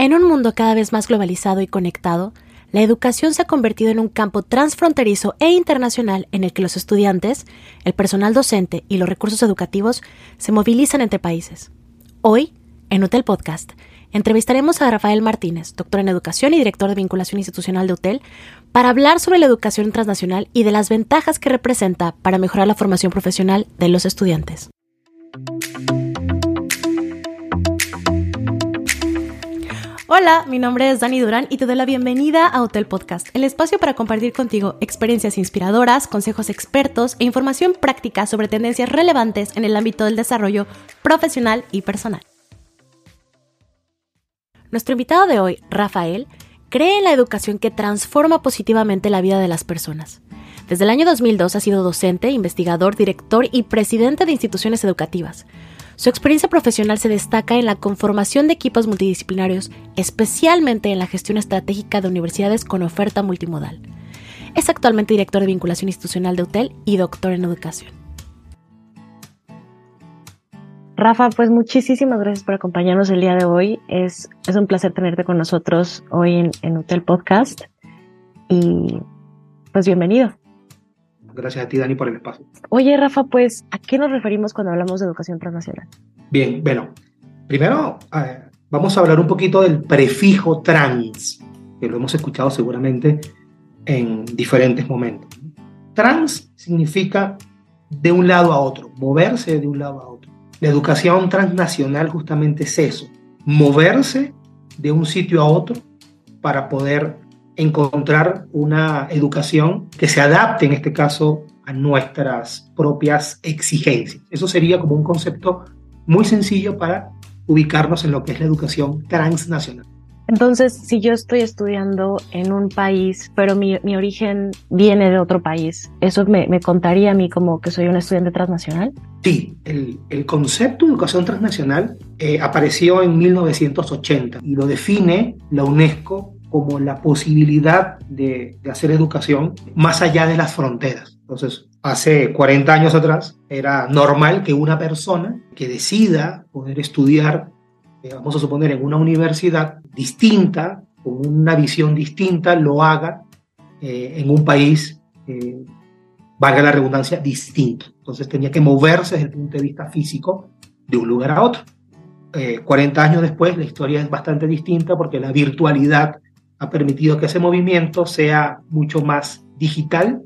En un mundo cada vez más globalizado y conectado, la educación se ha convertido en un campo transfronterizo e internacional en el que los estudiantes, el personal docente y los recursos educativos se movilizan entre países. Hoy, en Hotel Podcast, entrevistaremos a Rafael Martínez, doctor en educación y director de vinculación institucional de Hotel, para hablar sobre la educación transnacional y de las ventajas que representa para mejorar la formación profesional de los estudiantes. Hola, mi nombre es Dani Durán y te doy la bienvenida a Hotel Podcast, el espacio para compartir contigo experiencias inspiradoras, consejos expertos e información práctica sobre tendencias relevantes en el ámbito del desarrollo profesional y personal. Nuestro invitado de hoy, Rafael, cree en la educación que transforma positivamente la vida de las personas. Desde el año 2002 ha sido docente, investigador, director y presidente de instituciones educativas. Su experiencia profesional se destaca en la conformación de equipos multidisciplinarios, especialmente en la gestión estratégica de universidades con oferta multimodal. Es actualmente director de vinculación institucional de Hotel y doctor en educación. Rafa, pues muchísimas gracias por acompañarnos el día de hoy. Es, es un placer tenerte con nosotros hoy en, en Hotel Podcast. Y pues bienvenido. Gracias a ti, Dani, por el espacio. Oye, Rafa, pues, ¿a qué nos referimos cuando hablamos de educación transnacional? Bien, bueno, primero eh, vamos a hablar un poquito del prefijo trans, que lo hemos escuchado seguramente en diferentes momentos. Trans significa de un lado a otro, moverse de un lado a otro. La educación transnacional justamente es eso, moverse de un sitio a otro para poder encontrar una educación que se adapte, en este caso, a nuestras propias exigencias. Eso sería como un concepto muy sencillo para ubicarnos en lo que es la educación transnacional. Entonces, si yo estoy estudiando en un país, pero mi, origen viene de otro país, ¿eso me, contaría a mí como que soy un estudiante transnacional? Sí, el, concepto de educación transnacional eh, apareció en 1980 y lo define la UNESCO como la posibilidad de, hacer educación más allá de las fronteras. Entonces, hace 40 años atrás era normal que una persona que decida poder estudiar, eh, vamos a suponer, en una universidad distinta, con una visión distinta, lo haga eh, en un país, eh, valga la redundancia, distinto. Entonces tenía que moverse desde el punto de vista físico de un lugar a otro. 40 años después la historia es bastante distinta porque la virtualidad ha permitido que ese movimiento sea mucho más digital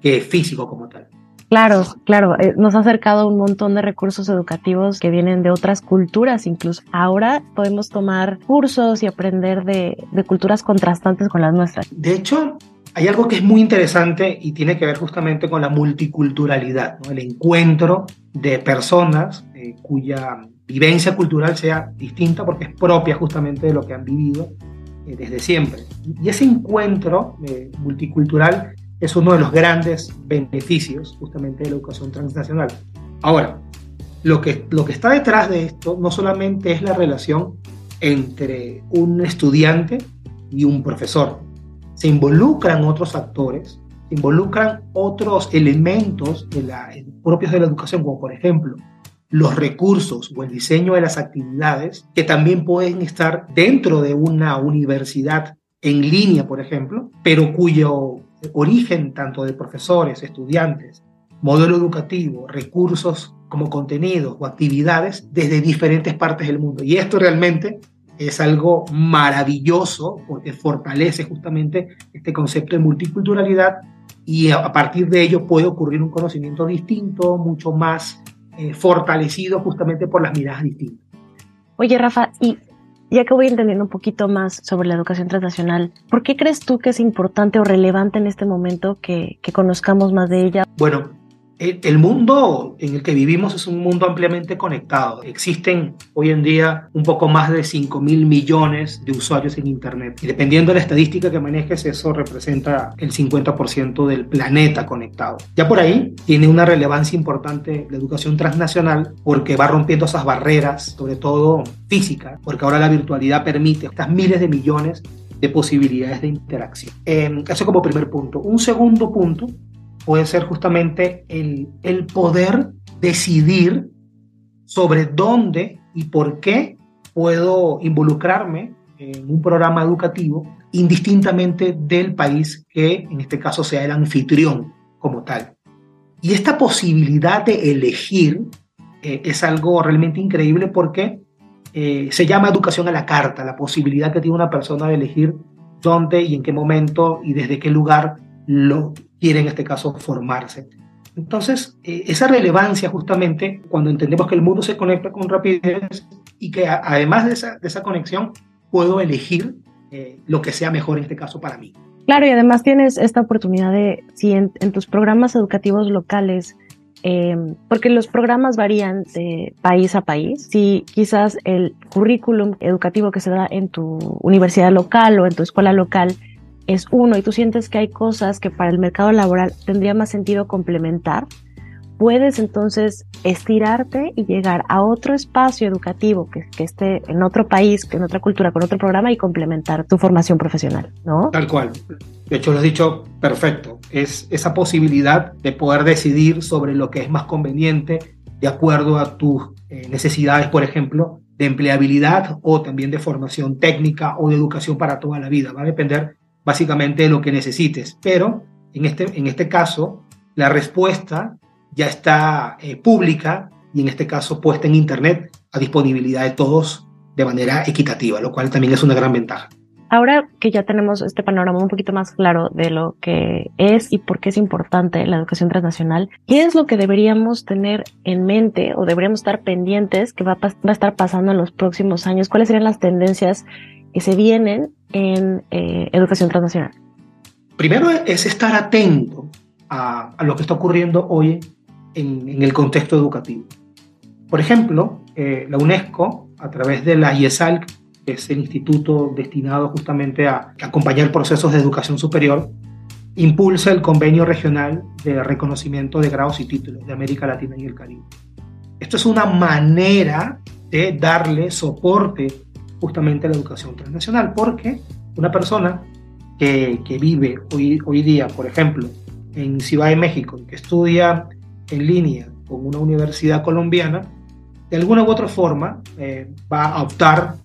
que físico como tal. Claro, claro, eh, nos ha acercado un montón de recursos educativos que vienen de otras culturas incluso. Ahora podemos tomar cursos y aprender de, culturas contrastantes con las nuestras. De hecho, hay algo que es muy interesante y tiene que ver justamente con la multiculturalidad, el encuentro de personas eh, cuya vivencia cultural sea distinta porque es propia justamente de lo que han vivido eh, desde siempre. Y ese encuentro eh, multicultural es uno de los grandes beneficios justamente de la educación transnacional. Ahora, lo que, lo que está detrás de esto no solamente es la relación entre un estudiante y un profesor, se involucran otros actores, se involucran otros elementos de la, propios de la educación, como por ejemplo los recursos o el diseño de las actividades que también pueden estar dentro de una universidad en línea, por ejemplo, pero cuyo origen tanto de profesores, estudiantes, modelo educativo, recursos como contenidos o actividades desde diferentes partes del mundo. Y esto realmente es algo maravilloso porque fortalece justamente este concepto de multiculturalidad y a partir de ello puede ocurrir un conocimiento distinto, mucho más eh, fortalecido justamente por las miradas distintas. Oye, Rafa, y ya que voy entendiendo un poquito más sobre la educación transnacional, ¿por qué crees tú que es importante o relevante en este momento que, que conozcamos más de ella? Bueno, el mundo en el que vivimos es un mundo ampliamente conectado. Existen hoy en día un poco más de 5 mil millones de usuarios en Internet. Y dependiendo de la estadística que manejes, eso representa el 50% del planeta conectado. Ya por ahí tiene una relevancia importante la educación transnacional porque va rompiendo esas barreras, sobre todo físicas, porque ahora la virtualidad permite estas miles de millones de posibilidades de interacción. Eh, eso como primer punto. Un segundo punto puede ser justamente el, el poder decidir sobre dónde y por qué puedo involucrarme en un programa educativo indistintamente del país que en este caso sea el anfitrión como tal. Y esta posibilidad de elegir eh, es algo realmente increíble porque eh, se llama educación a la carta, la posibilidad que tiene una persona de elegir dónde y en qué momento y desde qué lugar lo quiere en este caso formarse. Entonces, eh, esa relevancia justamente cuando entendemos que el mundo se conecta con rapidez y que además de esa, de esa, conexión puedo elegir eh, lo que sea mejor en este caso para mí. Claro, y además tienes esta oportunidad de, si en, tus programas educativos locales, em, porque los programas varían de país a país, si quizás el currículum educativo que se da en tu universidad local o en tu escuela local es uno y tú sientes que hay cosas que para el mercado laboral tendría más sentido complementar, puedes entonces estirarte y llegar a otro espacio educativo que, esté en otro país, en otra cultura, con otro programa y complementar tu formación profesional, ¿no? Tal cual. De hecho, lo has dicho perfecto. Es esa posibilidad de poder decidir sobre lo que es más conveniente de acuerdo a tus eh, necesidades, por ejemplo, de empleabilidad o también de formación técnica o de educación para toda la vida. Va a depender básicamente lo que necesites. Pero en este, en este caso, la respuesta ya está eh, pública y en este caso puesta en Internet a disponibilidad de todos de manera equitativa, lo cual también es una gran ventaja. Ahora que ya tenemos este panorama un poquito más claro de lo que es y por qué es importante la educación transnacional, ¿qué es lo que deberíamos tener en mente o deberíamos estar pendientes que va a, va a estar pasando en los próximos años? ¿Cuáles serían las tendencias que se vienen en eh, educación transnacional? Primero es estar atento a, lo que está ocurriendo hoy en, el contexto educativo. Por ejemplo, eh, la UNESCO, a través de la IESAL, que es el instituto destinado justamente a, a acompañar procesos de educación superior, impulsa el convenio regional de reconocimiento de grados y títulos de América Latina y el Caribe. Esto es una manera de darle soporte justamente la educación transnacional, porque una persona que, que, vive hoy, hoy día, por ejemplo, en Ciudad de México, que estudia en línea con una universidad colombiana, de alguna u otra forma eh, va a optar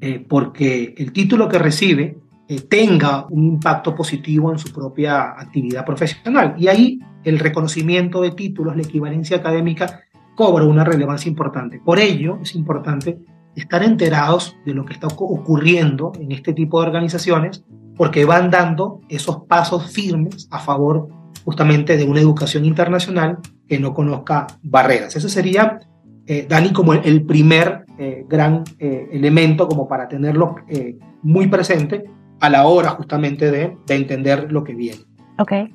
eh, porque el título que recibe eh, tenga un impacto positivo en su propia actividad profesional. Y ahí el reconocimiento de títulos, la equivalencia académica, cobra una relevancia importante. Por ello es importante estar enterados de lo que está ocurriendo en este tipo de organizaciones, porque van dando esos pasos firmes a favor justamente de una educación internacional que no conozca barreras. Eso sería, eh, Dani, como el, primer eh, gran eh, elemento como para tenerlo muy presente a la hora justamente de, de entender lo que viene. Okay.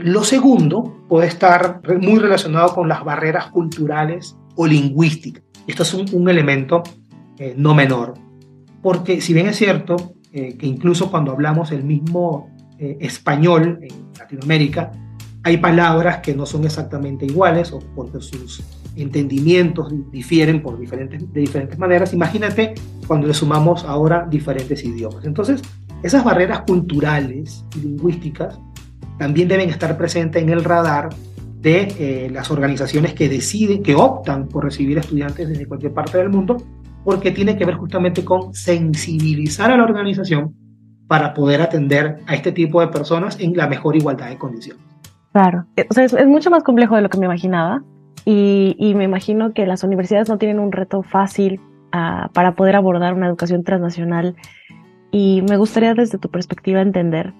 lo segundo puede estar muy relacionado con las barreras culturales o lingüísticas. Esto es un, elemento eh, no menor, porque si bien es cierto eh, que incluso cuando hablamos el mismo eh, español en Latinoamérica, hay palabras que no son exactamente iguales o porque sus entendimientos difieren por diferentes, de diferentes maneras. Imagínate cuando le sumamos ahora diferentes idiomas. Entonces, esas barreras culturales y lingüísticas también deben estar presentes en el radar de eh, las organizaciones que deciden, que optan por recibir estudiantes desde cualquier parte del mundo, porque tiene que ver justamente con sensibilizar a la organización para poder atender a este tipo de personas en la mejor igualdad de condiciones. Claro, eh, o sea, es, mucho más complejo de lo que me imaginaba y, me imagino que las universidades no tienen un reto fácil uh, para poder abordar una educación transnacional y me gustaría desde tu perspectiva entender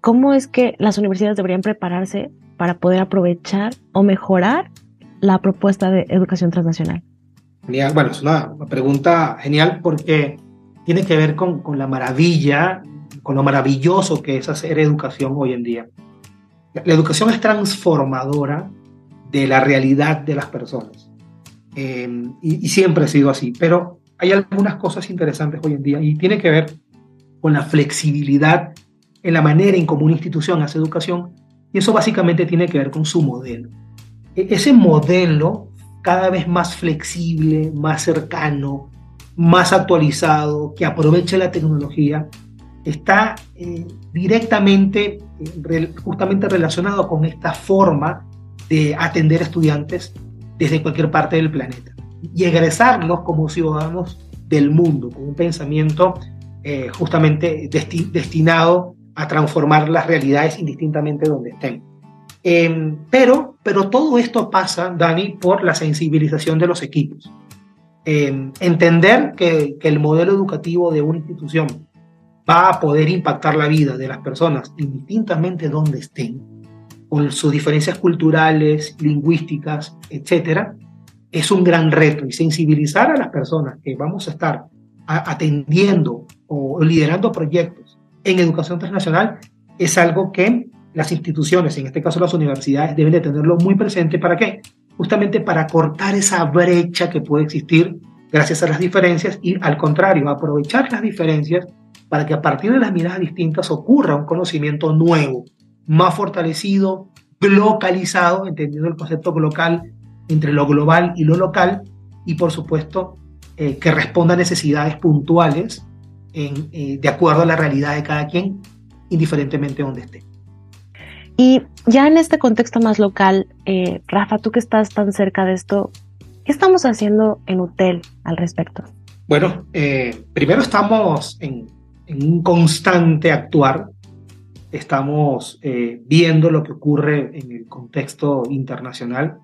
cómo es que las universidades deberían prepararse para poder aprovechar o mejorar la propuesta de educación transnacional? Genial. Bueno, es una pregunta genial porque tiene que ver con, con, la maravilla, con lo maravilloso que es hacer educación hoy en día. La educación es transformadora de la realidad de las personas. Eh, y, y, siempre ha sido así, pero hay algunas cosas interesantes hoy en día y tiene que ver con la flexibilidad en la manera en cómo una institución hace educación y eso básicamente tiene que ver con su modelo. E, ese modelo cada vez más flexible, más cercano, más actualizado, que aproveche la tecnología, está eh, directamente, eh, justamente relacionado con esta forma de atender estudiantes desde cualquier parte del planeta y egresarlos como ciudadanos del mundo, con un pensamiento eh, justamente destinado a transformar las realidades indistintamente donde estén. Em, pero, pero todo esto pasa, Dani, por la sensibilización de los equipos. Em, entender que, que el modelo educativo de una institución va a poder impactar la vida de las personas indistintamente donde estén, con sus diferencias culturales, lingüísticas, etcétera, es un gran reto y sensibilizar a las personas que vamos a estar atendiendo o liderando proyectos en educación transnacional es algo que las instituciones, en este caso las universidades, deben de tenerlo muy presente. ¿Para qué? Justamente para cortar esa brecha que puede existir gracias a las diferencias y al contrario, aprovechar las diferencias para que a partir de las miradas distintas ocurra un conocimiento nuevo, más fortalecido, localizado, entendiendo el concepto local entre lo global y lo local, y por supuesto eh, que responda a necesidades puntuales en, eh, de acuerdo a la realidad de cada quien, indiferentemente de donde esté. Y ya en este contexto más local, eh, Rafa, tú que estás tan cerca de esto, ¿qué estamos haciendo en UTEL al respecto? Bueno, primero estamos en, en, un constante actuar, estamos viendo lo que ocurre en el contexto internacional,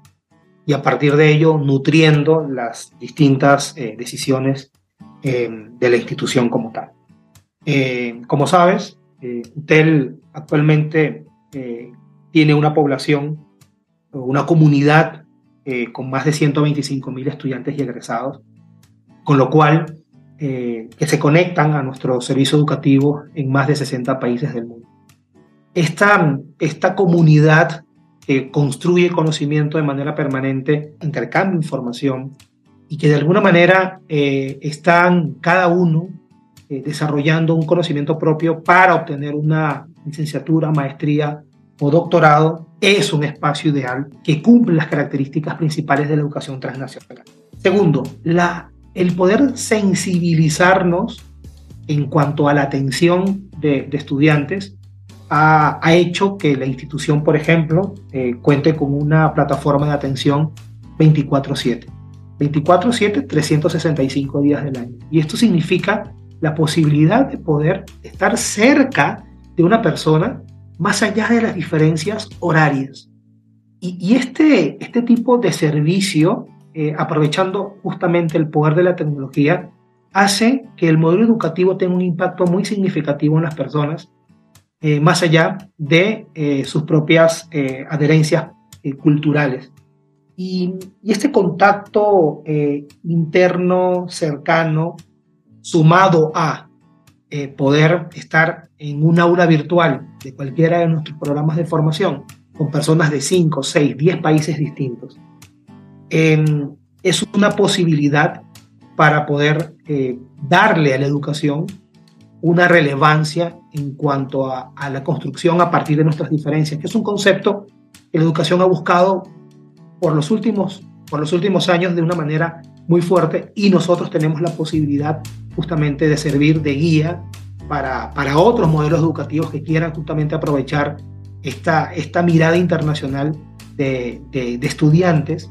y a partir de ello nutriendo las distintas eh, decisiones eh, de la institución como tal. Eh, como sabes, UTEL actualmente tiene una población, una comunidad con más de 125 mil estudiantes y egresados, con lo cual que se conectan a nuestro servicio educativo en más de 60 países del mundo. Esta, esta comunidad que construye conocimiento de manera permanente, intercambia información y que de alguna manera eh, están cada uno eh, desarrollando un conocimiento propio para obtener una licenciatura, maestría o doctorado, es un espacio ideal que cumple las características principales de la educación transnacional. Segundo, el poder sensibilizarnos en cuanto a la atención de, de estudiantes ha, hecho que la institución, por ejemplo, eh, cuente con una plataforma de atención 24/7. 24/7, 365 días del año. Y esto significa la posibilidad de poder estar cerca de una persona más allá de las diferencias horarias. Y, este, este tipo de servicio, eh, aprovechando justamente el poder de la tecnología, hace que el modelo educativo tenga un impacto muy significativo en las personas eh, más allá de eh, sus propias eh, adherencias culturales. Y, este contacto interno, cercano, sumado a poder estar en un aula virtual de cualquiera de nuestros programas de formación con personas de 5, 6, 10 países distintos, em, es una posibilidad para poder darle a la educación una relevancia en cuanto a, la construcción a partir de nuestras diferencias, que es un concepto que la educación ha buscado por los últimos, por los últimos años de una manera muy fuerte y nosotros tenemos la posibilidad justamente de servir de guía para, para otros modelos educativos que quieran justamente aprovechar esta, esta mirada internacional de, de, estudiantes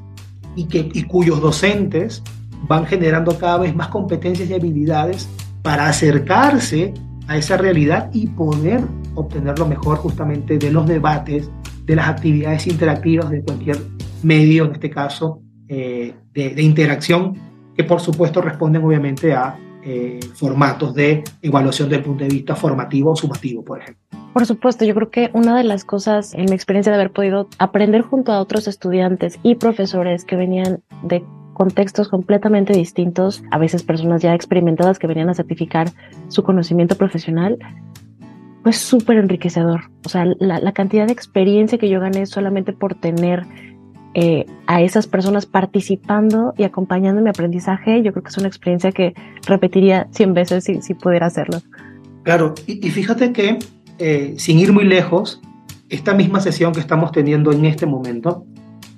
y, que, y cuyos docentes van generando cada vez más competencias y habilidades para acercarse a esa realidad y poder obtener lo mejor justamente de los debates, de las actividades interactivas de cualquier medio, en este caso, eh, de, interacción, que por supuesto responden obviamente a eh, formatos de evaluación desde el punto de vista formativo o sumativo, por ejemplo. Por supuesto, yo creo que una de las cosas en mi experiencia de haber podido aprender junto a otros estudiantes y profesores que venían de contextos completamente distintos, a veces personas ya experimentadas que venían a certificar su conocimiento profesional, pues súper enriquecedor. O sea, la, cantidad de experiencia que yo gané solamente por tener eh, a esas personas participando y acompañando mi aprendizaje, yo creo que es una experiencia que repetiría 100 veces si, pudiera hacerlo. Claro, y, fíjate que eh, sin ir muy lejos, esta misma sesión que estamos teniendo en este momento,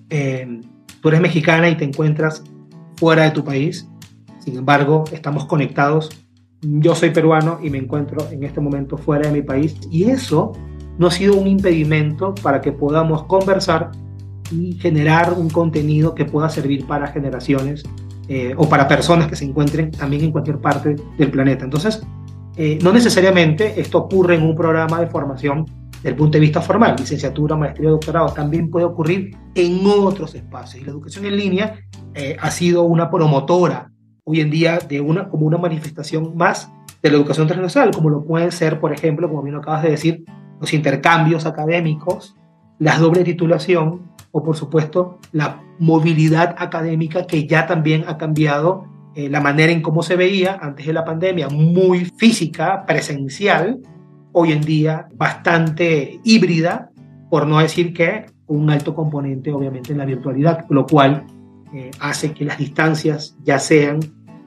eh, tú eres mexicana y te encuentras fuera de tu país, sin embargo, estamos conectados. Yo soy peruano y me encuentro en este momento fuera de mi país y eso no ha sido un impedimento para que podamos conversar y generar un contenido que pueda servir para generaciones eh, o para personas que se encuentren también en cualquier parte del planeta. Entonces, eh, no necesariamente esto ocurre en un programa de formación del punto de vista formal, licenciatura, maestría, doctorado, también puede ocurrir en otros espacios. Y la educación en línea eh, ha sido una promotora hoy en día de una, como una manifestación más de la educación transversal, como lo pueden ser, por ejemplo, como bien acabas de decir, los intercambios académicos, la doble titulación o, por supuesto, la movilidad académica que ya también ha cambiado eh, la manera en cómo se veía antes de la pandemia, muy física, presencial, hoy en día bastante híbrida, por no decir que un alto componente obviamente en la virtualidad, lo cual eh, hace que las distancias ya sean,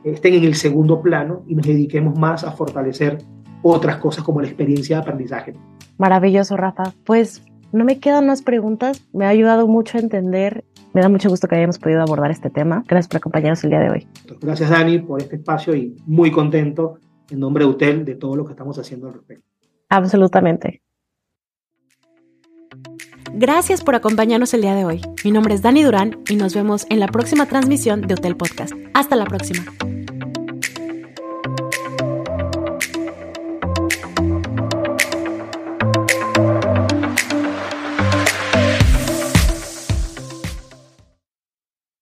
estén en el segundo plano y nos dediquemos más a fortalecer otras cosas como la experiencia de aprendizaje. Maravilloso, Rafa. Pues no me quedan más preguntas. Me ha ayudado mucho a entender. Me da mucho gusto que hayamos podido abordar este tema. Gracias por acompañarnos el día de hoy. Gracias, Dani, por este espacio y muy contento en nombre de UTEL de todo lo que estamos haciendo al respecto. Absolutamente. Gracias por acompañarnos el día de hoy. Mi nombre es Dani Durán y nos vemos en la próxima transmisión de Hotel Podcast. Hasta la próxima.